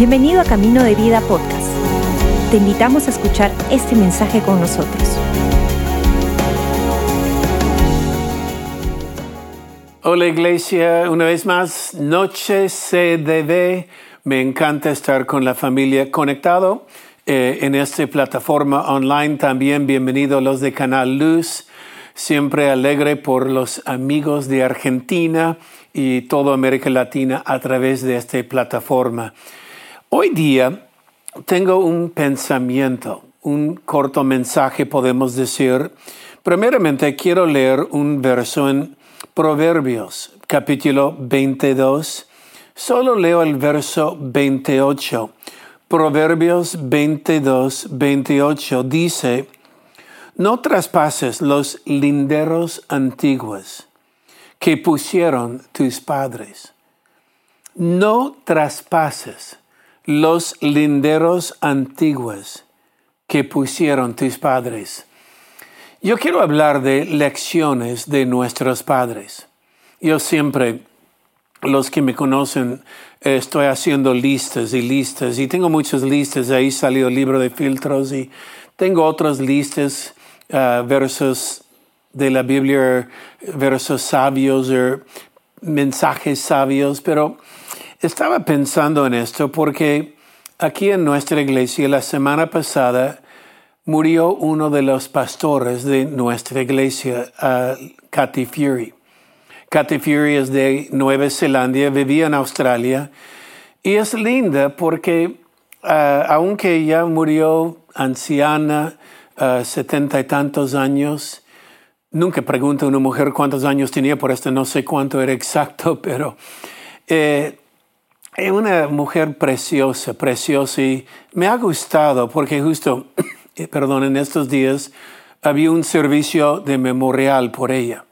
Bienvenido a Camino de Vida Podcast. Te invitamos a escuchar este mensaje con nosotros. Hola iglesia, una vez más, Noche CDB. Me encanta estar con la familia conectado eh, en esta plataforma online. También bienvenidos los de Canal Luz. Siempre alegre por los amigos de Argentina y toda América Latina a través de esta plataforma. Hoy día tengo un pensamiento, un corto mensaje, podemos decir. Primeramente quiero leer un verso en Proverbios, capítulo 22. Solo leo el verso 28. Proverbios 22, 28 dice, no traspases los linderos antiguos que pusieron tus padres. No traspases los linderos antiguos que pusieron tus padres. Yo quiero hablar de lecciones de nuestros padres. Yo siempre, los que me conocen, estoy haciendo listas y listas y tengo muchas listas. Ahí salió el libro de filtros y tengo otras listas, uh, versos de la Biblia, versos sabios o mensajes sabios, pero estaba pensando en esto porque aquí en nuestra iglesia la semana pasada murió uno de los pastores de nuestra iglesia, uh, Cathy Fury. Cathy Fury es de Nueva Zelanda, vivía en Australia y es linda porque uh, aunque ella murió anciana, uh, setenta y tantos años, nunca pregunto a una mujer cuántos años tenía, por esto no sé cuánto era exacto, pero eh, es una mujer preciosa, preciosa y me ha gustado porque justo, eh, perdón, en estos días había un servicio de memorial por ella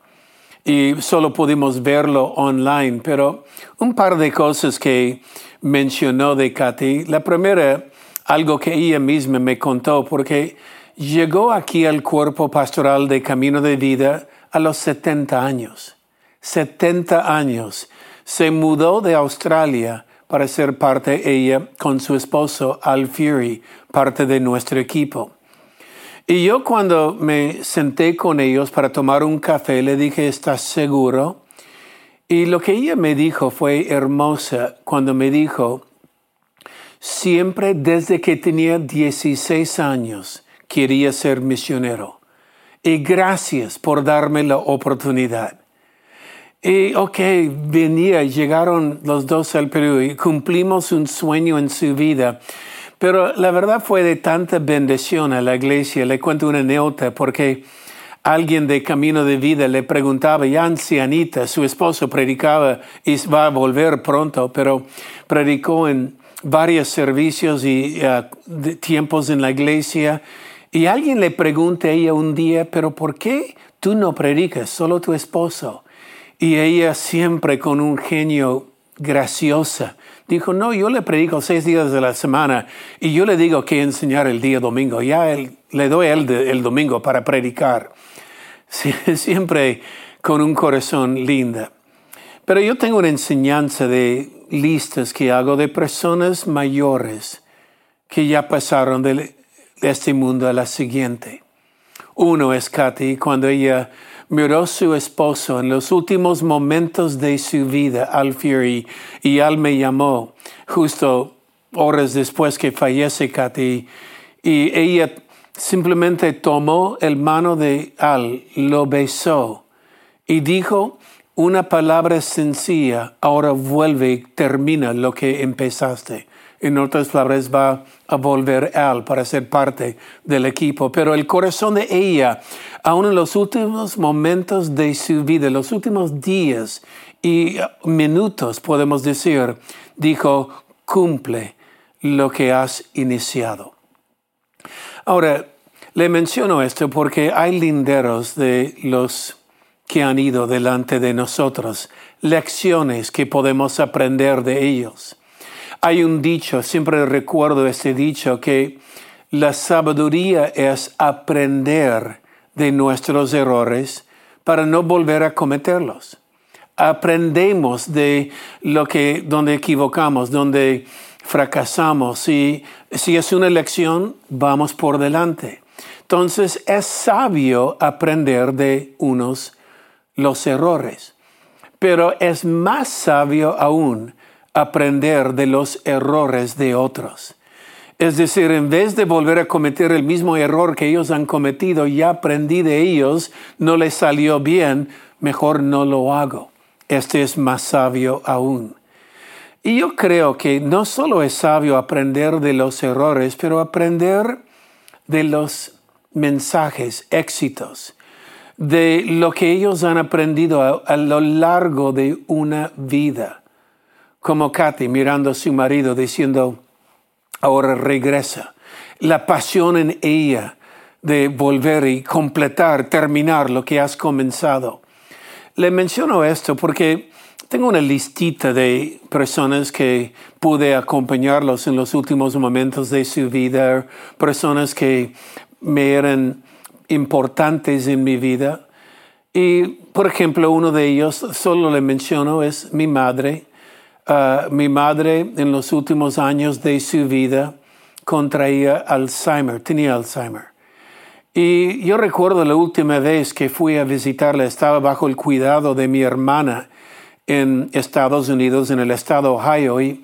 y solo pudimos verlo online, pero un par de cosas que mencionó de Katy. La primera, algo que ella misma me contó, porque llegó aquí al cuerpo pastoral de Camino de Vida a los 70 años. 70 años. Se mudó de Australia para ser parte ella con su esposo Al Fury, parte de nuestro equipo. Y yo cuando me senté con ellos para tomar un café, le dije, ¿estás seguro? Y lo que ella me dijo fue hermosa cuando me dijo, siempre desde que tenía 16 años quería ser misionero. Y gracias por darme la oportunidad. Y ok, venía, llegaron los dos al Perú y cumplimos un sueño en su vida. Pero la verdad fue de tanta bendición a la iglesia. Le cuento una anécdota porque alguien de Camino de Vida le preguntaba, ya ancianita, su esposo predicaba y va a volver pronto, pero predicó en varios servicios y uh, tiempos en la iglesia. Y alguien le pregunta a ella un día, pero ¿por qué tú no predicas, solo tu esposo? Y ella siempre con un genio graciosa dijo, no, yo le predico seis días de la semana y yo le digo que enseñar el día domingo. Ya le doy el, el domingo para predicar. siempre con un corazón linda. Pero yo tengo una enseñanza de listas que hago de personas mayores que ya pasaron de este mundo a la siguiente. Uno es Katy, cuando ella miró su esposo en los últimos momentos de su vida, Al Fury, y Al me llamó justo horas después que fallece Katy, y ella simplemente tomó el mano de Al, lo besó y dijo una palabra sencilla, ahora vuelve y termina lo que empezaste. En otras palabras, va a volver Al para ser parte del equipo. Pero el corazón de ella, aún en los últimos momentos de su vida, los últimos días y minutos, podemos decir, dijo, cumple lo que has iniciado. Ahora, le menciono esto porque hay linderos de los que han ido delante de nosotros, lecciones que podemos aprender de ellos. Hay un dicho, siempre recuerdo este dicho, que la sabiduría es aprender de nuestros errores para no volver a cometerlos. Aprendemos de lo que, donde equivocamos, donde fracasamos. Y si es una elección, vamos por delante. Entonces es sabio aprender de unos los errores, pero es más sabio aún aprender de los errores de otros. Es decir, en vez de volver a cometer el mismo error que ellos han cometido, ya aprendí de ellos, no les salió bien, mejor no lo hago. Este es más sabio aún. Y yo creo que no solo es sabio aprender de los errores, pero aprender de los mensajes, éxitos, de lo que ellos han aprendido a, lo largo de una vida. Como Kathy mirando a su marido diciendo, ahora regresa. La pasión en ella de volver y completar, terminar lo que has comenzado. Le menciono esto porque tengo una listita de personas que pude acompañarlos en los últimos momentos de su vida, personas que me eran importantes en mi vida. Y, por ejemplo, uno de ellos, solo le menciono, es mi madre. Ah, mi madre en los últimos años de su vida contraía Alzheimer, tenía Alzheimer. Y yo recuerdo la última vez que fui a visitarla, estaba bajo el cuidado de mi hermana en Estados Unidos, en el estado Ohio. Y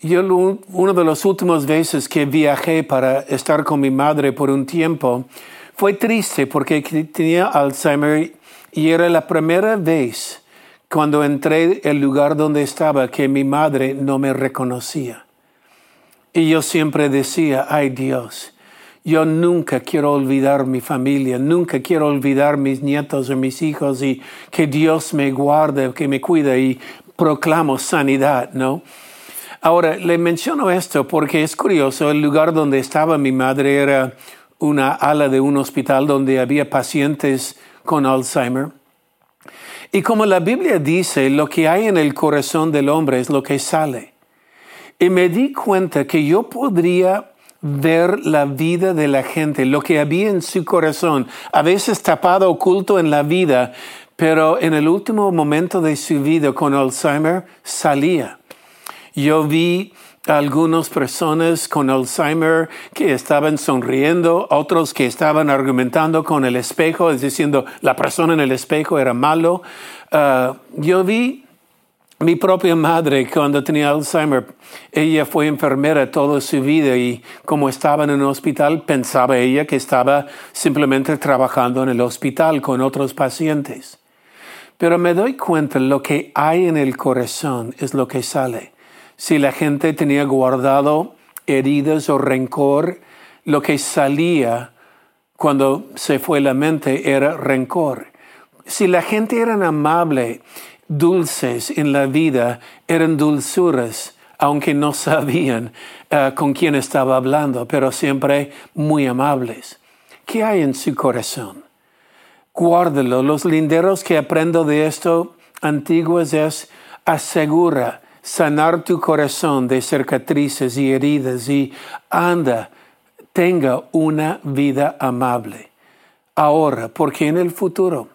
yo, una de las últimas veces que viajé para estar con mi madre por un tiempo, fue triste porque tenía Alzheimer y era la primera vez cuando entré el lugar donde estaba que mi madre no me reconocía. Y yo siempre decía, ay Dios, yo nunca quiero olvidar mi familia, nunca quiero olvidar mis nietos o mis hijos y que Dios me guarde, que me cuide y proclamo sanidad, ¿no? Ahora, le menciono esto porque es curioso, el lugar donde estaba mi madre era una ala de un hospital donde había pacientes con Alzheimer. Y como la Biblia dice, lo que hay en el corazón del hombre es lo que sale. Y me di cuenta que yo podría ver la vida de la gente, lo que había en su corazón, a veces tapado, oculto en la vida, pero en el último momento de su vida con Alzheimer salía. Yo vi algunas personas con Alzheimer que estaban sonriendo, otros que estaban argumentando con el espejo, es diciendo la persona en el espejo era malo. Ah, yo vi mi propia madre, cuando tenía Alzheimer, ella fue enfermera toda su vida y como estaba en un hospital, pensaba ella que estaba simplemente trabajando en el hospital con otros pacientes. Pero me doy cuenta, lo que hay en el corazón es lo que sale. Si la gente tenía guardado heridas o rencor, lo que salía cuando se fue la mente era rencor. Si la gente era amable, dulces en la vida eran dulzuras, aunque no sabían eh, con quién estaba hablando, pero siempre muy amables. ¿Qué hay en su corazón? Guárdalo. Los linderos que aprendo de esto antiguos es asegura sanar tu corazón de cicatrices y heridas y anda, tenga una vida amable. Ahora, porque en el futuro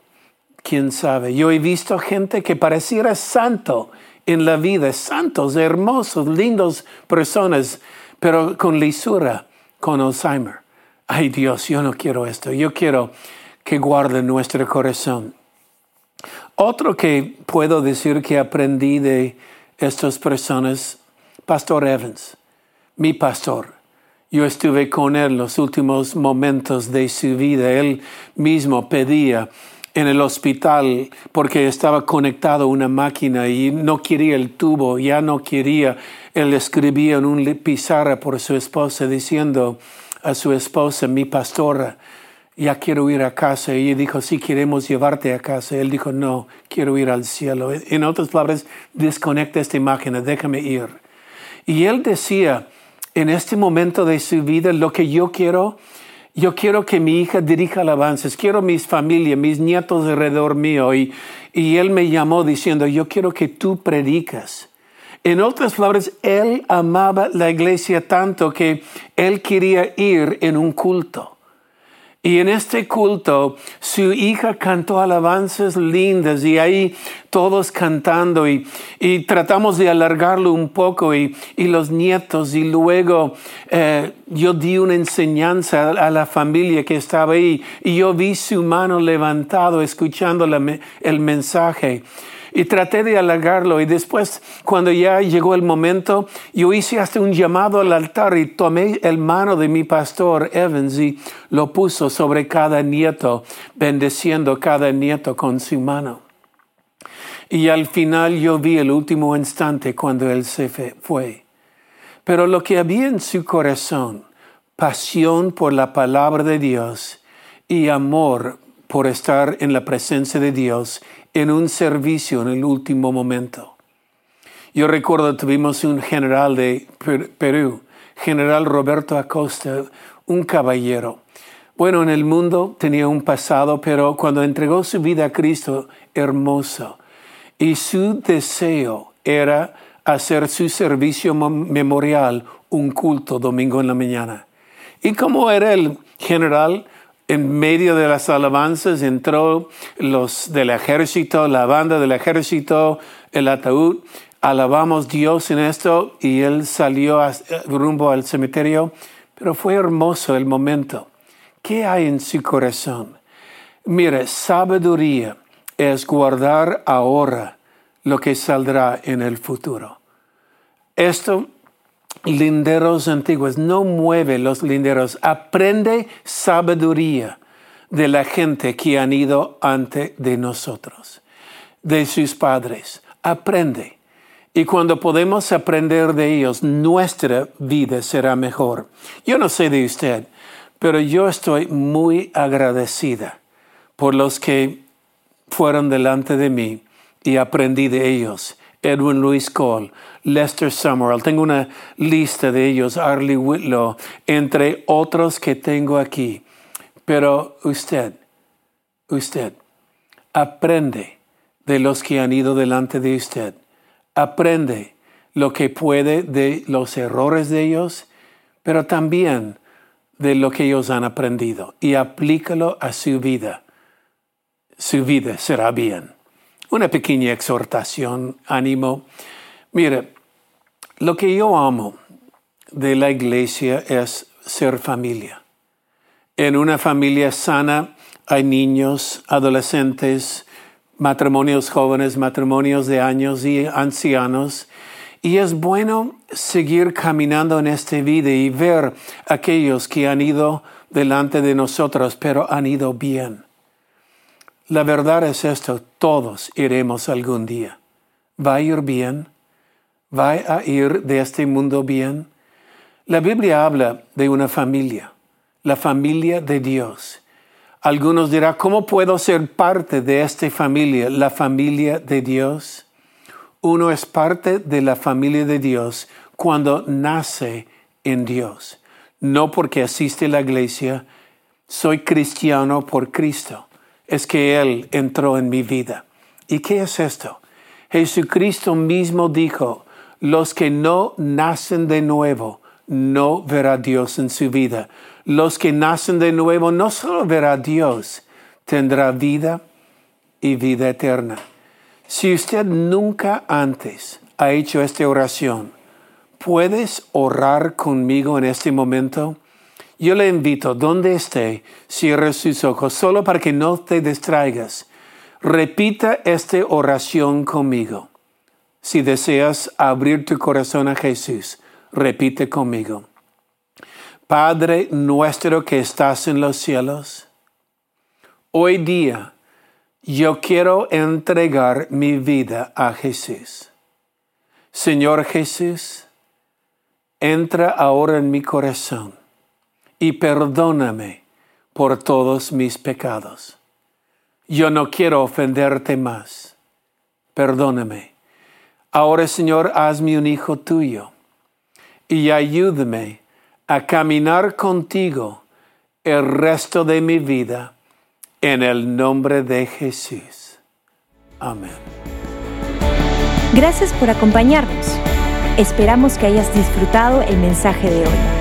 quién sabe. Yo he visto gente que pareciera santo en la vida, santos, hermosos, lindos personas, pero con lisura, con Alzheimer. Ay Dios, yo no quiero esto. Yo quiero que guarde nuestro corazón. Otro que puedo decir que aprendí de estas personas, Pastor Evans, mi pastor. Yo estuve con él los últimos momentos de su vida. Él mismo pedía en el hospital porque estaba conectado a una máquina y no quería el tubo, ya no quería. Él escribía en un pizarra por su esposa diciendo a su esposa, mi pastora, ya quiero ir a casa. Y ella dijo, sí, queremos llevarte a casa. Él dijo, no, quiero ir al cielo. En otras palabras, desconecta esta máquina, déjame ir. Y él decía, en este momento de su vida, lo que yo quiero yo quiero que mi hija dirija alabanzas, quiero mis familias, mis nietos alrededor mío. Y, y él me llamó diciendo, yo quiero que tú predicas. En otras palabras, él amaba la iglesia tanto que él quería ir en un culto. Y en este culto su hija cantó alabanzas lindas y ahí todos cantando y, tratamos de alargarlo un poco y, los nietos y luego eh, yo di una enseñanza a la familia que estaba ahí y yo vi su mano levantado escuchando el mensaje y traté de halagarlo y después cuando ya llegó el momento yo hice hasta un llamado al altar y tomé el mano de mi pastor Evans y lo puso sobre cada nieto bendeciendo cada nieto con su mano. Y al final yo vi el último instante cuando él se fue. Pero lo que había en su corazón, pasión por la palabra de Dios y amor por estar en la presencia de Dios en un servicio en el último momento. Yo recuerdo, tuvimos un general de Perú, general Roberto Acosta, un caballero. Bueno, en el mundo tenía un pasado, pero cuando entregó su vida a Cristo, hermoso. Y su deseo era hacer su servicio memorial un culto domingo en la mañana. Y como era el general, en medio de las alabanzas entró los del ejército, la banda del ejército, el ataúd. Alabamos Dios en esto y él salió rumbo al cementerio, pero fue hermoso el momento. ¿Qué hay en su corazón? Mire, sabiduría es guardar ahora lo que saldrá en el futuro. Esto linderos antiguos, no mueve los linderos, aprende sabiduría de la gente que han ido ante de nosotros, de sus padres. Aprende. Y cuando podemos aprender de ellos, nuestra vida será mejor. Yo no sé de usted, pero yo estoy muy agradecida por los que fueron delante de mí y aprendí de ellos. Edwin Louis Cole, Lester Summerall, tengo una lista de ellos, Arlie Whitlow, entre otros que tengo aquí. Pero usted, usted, aprende de los que han ido delante de usted. Aprende lo que puede de los errores de ellos, pero también de lo que ellos han aprendido y aplícalo a su vida. Su vida será bien una pequeña exhortación, ánimo. Mire, lo que yo amo de la iglesia es ser familia. En una familia sana hay niños, adolescentes, matrimonios jóvenes, matrimonios de años y ancianos. Y es bueno seguir caminando en esta vida y ver aquellos que han ido delante de nosotros, pero han ido bien. La verdad es esto, todos iremos algún día. ¿Va a ir bien? ¿Va a ir de este mundo bien? La Biblia habla de una familia, la familia de Dios. Algunos dirán, ¿cómo puedo ser parte de esta familia, la familia de Dios? Uno es parte de la familia de Dios cuando nace en Dios. No porque asiste a la iglesia, soy cristiano por Cristo es que Él entró en mi vida. ¿Y qué es esto? Jesucristo mismo dijo, los que no nacen de nuevo no verá Dios en su vida. Los que nacen de nuevo no solo verá Dios, tendrá vida y vida eterna. Si usted nunca antes ha hecho esta oración, ¿puedes orar conmigo en este momento? Yo le invito, donde esté, cierre sus ojos, solo para que no te distraigas. Repita esta oración conmigo. Si deseas abrir tu corazón a Jesús, repite conmigo. Padre nuestro que estás en los cielos, hoy día yo quiero entregar mi vida a Jesús. Señor Jesús, entra ahora en mi corazón y perdóname por todos mis pecados. Yo no quiero ofenderte más. Perdóname. Ahora, Señor, hazme un hijo tuyo y ayúdame a caminar contigo el resto de mi vida en el nombre de Jesús. Amén. Gracias por acompañarnos. Esperamos que hayas disfrutado el mensaje de hoy.